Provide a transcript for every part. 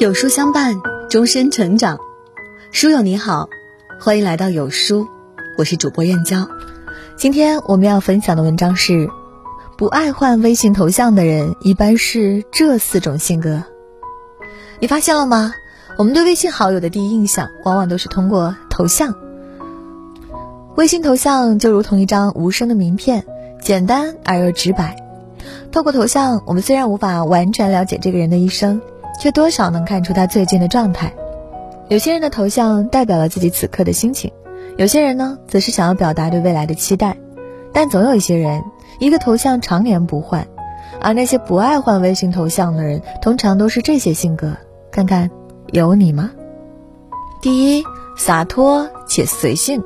有书相伴，终身成长。书友你好，欢迎来到有书，我是主播燕娇。今天我们要分享的文章是：不爱换微信头像的人，一般是这四种性格。你发现了吗？我们对微信好友的第一印象，往往都是通过头像。微信头像就如同一张无声的名片，简单而又直白。透过头像，我们虽然无法完全了解这个人的一生。却多少能看出他最近的状态。有些人的头像代表了自己此刻的心情，有些人呢，则是想要表达对未来的期待。但总有一些人，一个头像常年不换，而那些不爱换微信头像的人，通常都是这些性格。看看，有你吗？第一，洒脱且随性。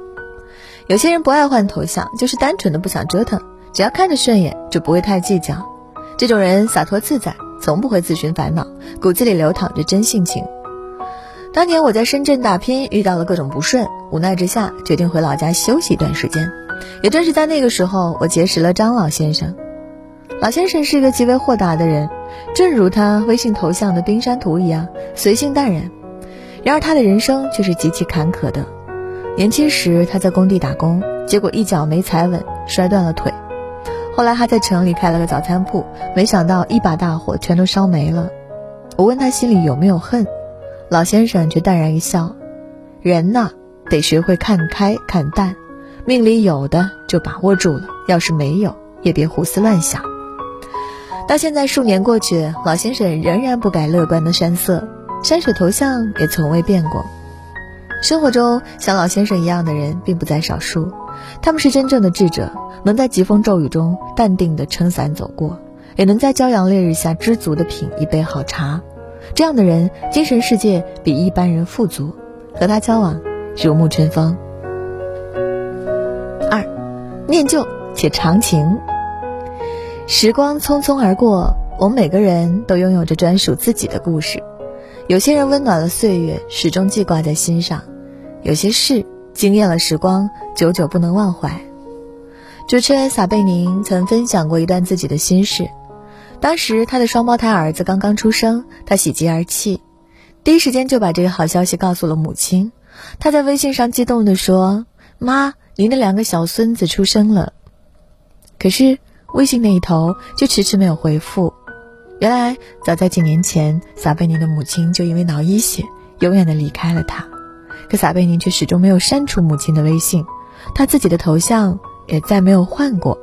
有些人不爱换头像，就是单纯的不想折腾，只要看着顺眼，就不会太计较。这种人洒脱自在。从不会自寻烦恼，骨子里流淌着真性情。当年我在深圳打拼，遇到了各种不顺，无奈之下决定回老家休息一段时间。也正是在那个时候，我结识了张老先生。老先生是一个极为豁达的人，正如他微信头像的冰山图一样，随性淡然。然而他的人生却是极其坎坷的。年轻时他在工地打工，结果一脚没踩稳，摔断了腿。后来他在城里开了个早餐铺，没想到一把大火全都烧没了。我问他心里有没有恨，老先生却淡然一笑：“人呐，得学会看开看淡，命里有的就把握住了，要是没有，也别胡思乱想。”到现在数年过去，老先生仍然不改乐观的山色，山水头像也从未变过。生活中像老先生一样的人并不在少数，他们是真正的智者。能在疾风骤雨中淡定地撑伞走过，也能在骄阳烈日下知足地品一杯好茶。这样的人，精神世界比一般人富足，和他交往如沐春风。二，念旧且长情。时光匆匆而过，我们每个人都拥有着专属自己的故事。有些人温暖了岁月，始终记挂在心上；有些事惊艳了时光，久久不能忘怀。主持人撒贝宁曾分享过一段自己的心事。当时他的双胞胎儿子刚刚出生，他喜极而泣，第一时间就把这个好消息告诉了母亲。他在微信上激动地说：“妈，您的两个小孙子出生了。”可是微信那一头却迟迟没有回复。原来早在几年前，撒贝宁的母亲就因为脑溢血，永远的离开了他。可撒贝宁却始终没有删除母亲的微信，他自己的头像。也再没有换过。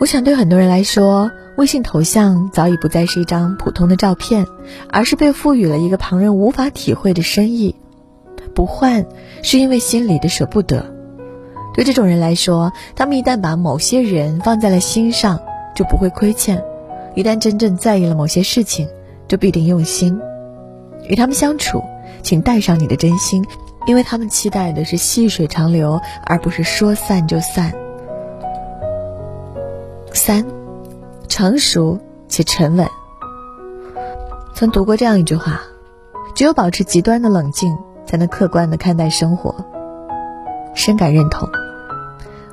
我想，对很多人来说，微信头像早已不再是一张普通的照片，而是被赋予了一个旁人无法体会的深意。不换，是因为心里的舍不得。对这种人来说，他们一旦把某些人放在了心上，就不会亏欠；一旦真正在意了某些事情，就必定用心。与他们相处，请带上你的真心。因为他们期待的是细水长流，而不是说散就散。三，成熟且沉稳。曾读过这样一句话：只有保持极端的冷静，才能客观的看待生活。深感认同。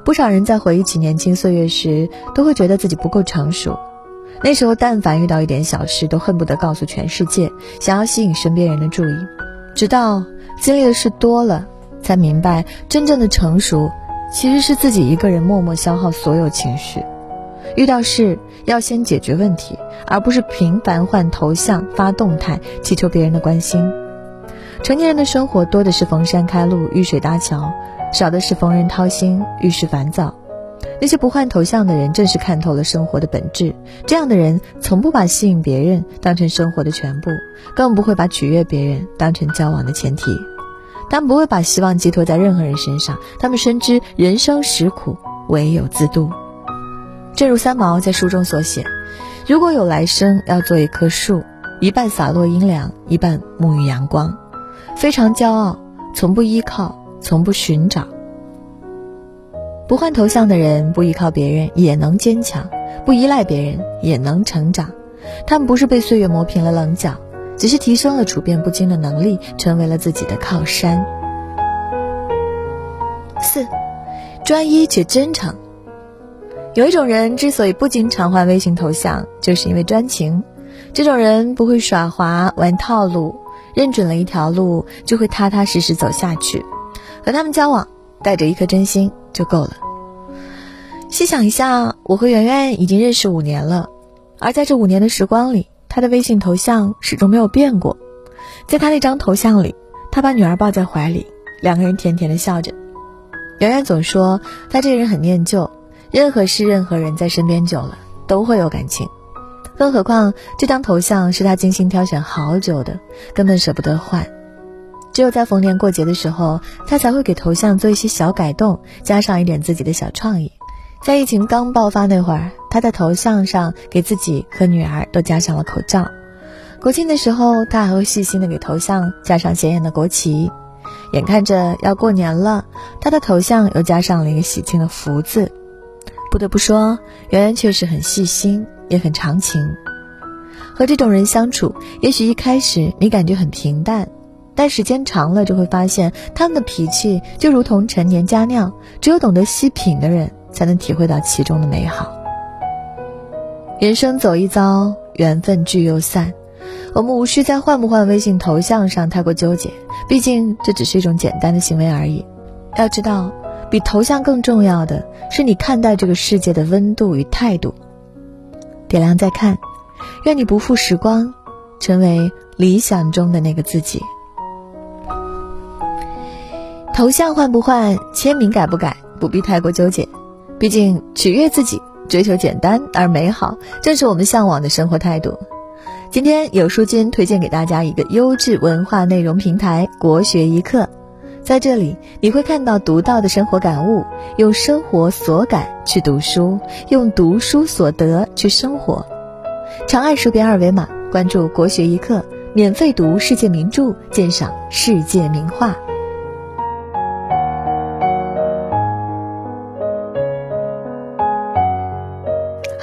不少人在回忆起年轻岁月时，都会觉得自己不够成熟。那时候，但凡遇到一点小事，都恨不得告诉全世界，想要吸引身边人的注意。直到。经历的事多了，才明白真正的成熟，其实是自己一个人默默消耗所有情绪。遇到事要先解决问题，而不是频繁换头像、发动态，祈求别人的关心。成年人的生活多的是逢山开路、遇水搭桥，少的是逢人掏心、遇事烦躁。那些不换头像的人，正是看透了生活的本质。这样的人，从不把吸引别人当成生活的全部，更不会把取悦别人当成交往的前提。他们不会把希望寄托在任何人身上，他们深知人生实苦，唯有自渡。正如三毛在书中所写：“如果有来生，要做一棵树，一半洒落阴凉，一半沐浴阳光。非常骄傲，从不依靠，从不寻找。”不换头像的人，不依靠别人也能坚强，不依赖别人也能成长。他们不是被岁月磨平了棱角，只是提升了处变不惊的能力，成为了自己的靠山。四，专一且真诚。有一种人之所以不经常换微信头像，就是因为专情。这种人不会耍滑玩套路，认准了一条路就会踏踏实实走下去。和他们交往，带着一颗真心就够了。细想一下，我和圆圆已经认识五年了，而在这五年的时光里，他的微信头像始终没有变过。在他那张头像里，他把女儿抱在怀里，两个人甜甜的笑着。圆圆总说他这个人很念旧，任何事、任何人在身边久了都会有感情，更何况这张头像是他精心挑选好久的，根本舍不得换。只有在逢年过节的时候，他才会给头像做一些小改动，加上一点自己的小创意。在疫情刚爆发那会儿，他在头像上给自己和女儿都加上了口罩。国庆的时候，他还会细心的给头像加上显眼的国旗。眼看着要过年了，他的头像又加上了一个喜庆的福字。不得不说，圆圆确实很细心，也很长情。和这种人相处，也许一开始你感觉很平淡。但时间长了，就会发现他们的脾气就如同陈年佳酿，只有懂得细品的人才能体会到其中的美好。人生走一遭，缘分聚又散，我们无需在换不换微信头像上太过纠结，毕竟这只是一种简单的行为而已。要知道，比头像更重要的是你看待这个世界的温度与态度。点亮再看，愿你不负时光，成为理想中的那个自己。头像换不换，签名改不改，不必太过纠结。毕竟取悦自己，追求简单而美好，正是我们向往的生活态度。今天有书君推荐给大家一个优质文化内容平台——国学一课。在这里，你会看到独到的生活感悟，用生活所感去读书，用读书所得去生活。长按书边二维码，关注国学一课，免费读世界名著，鉴赏世界名画。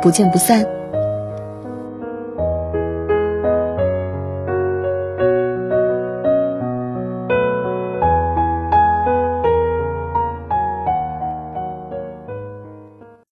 不见不散。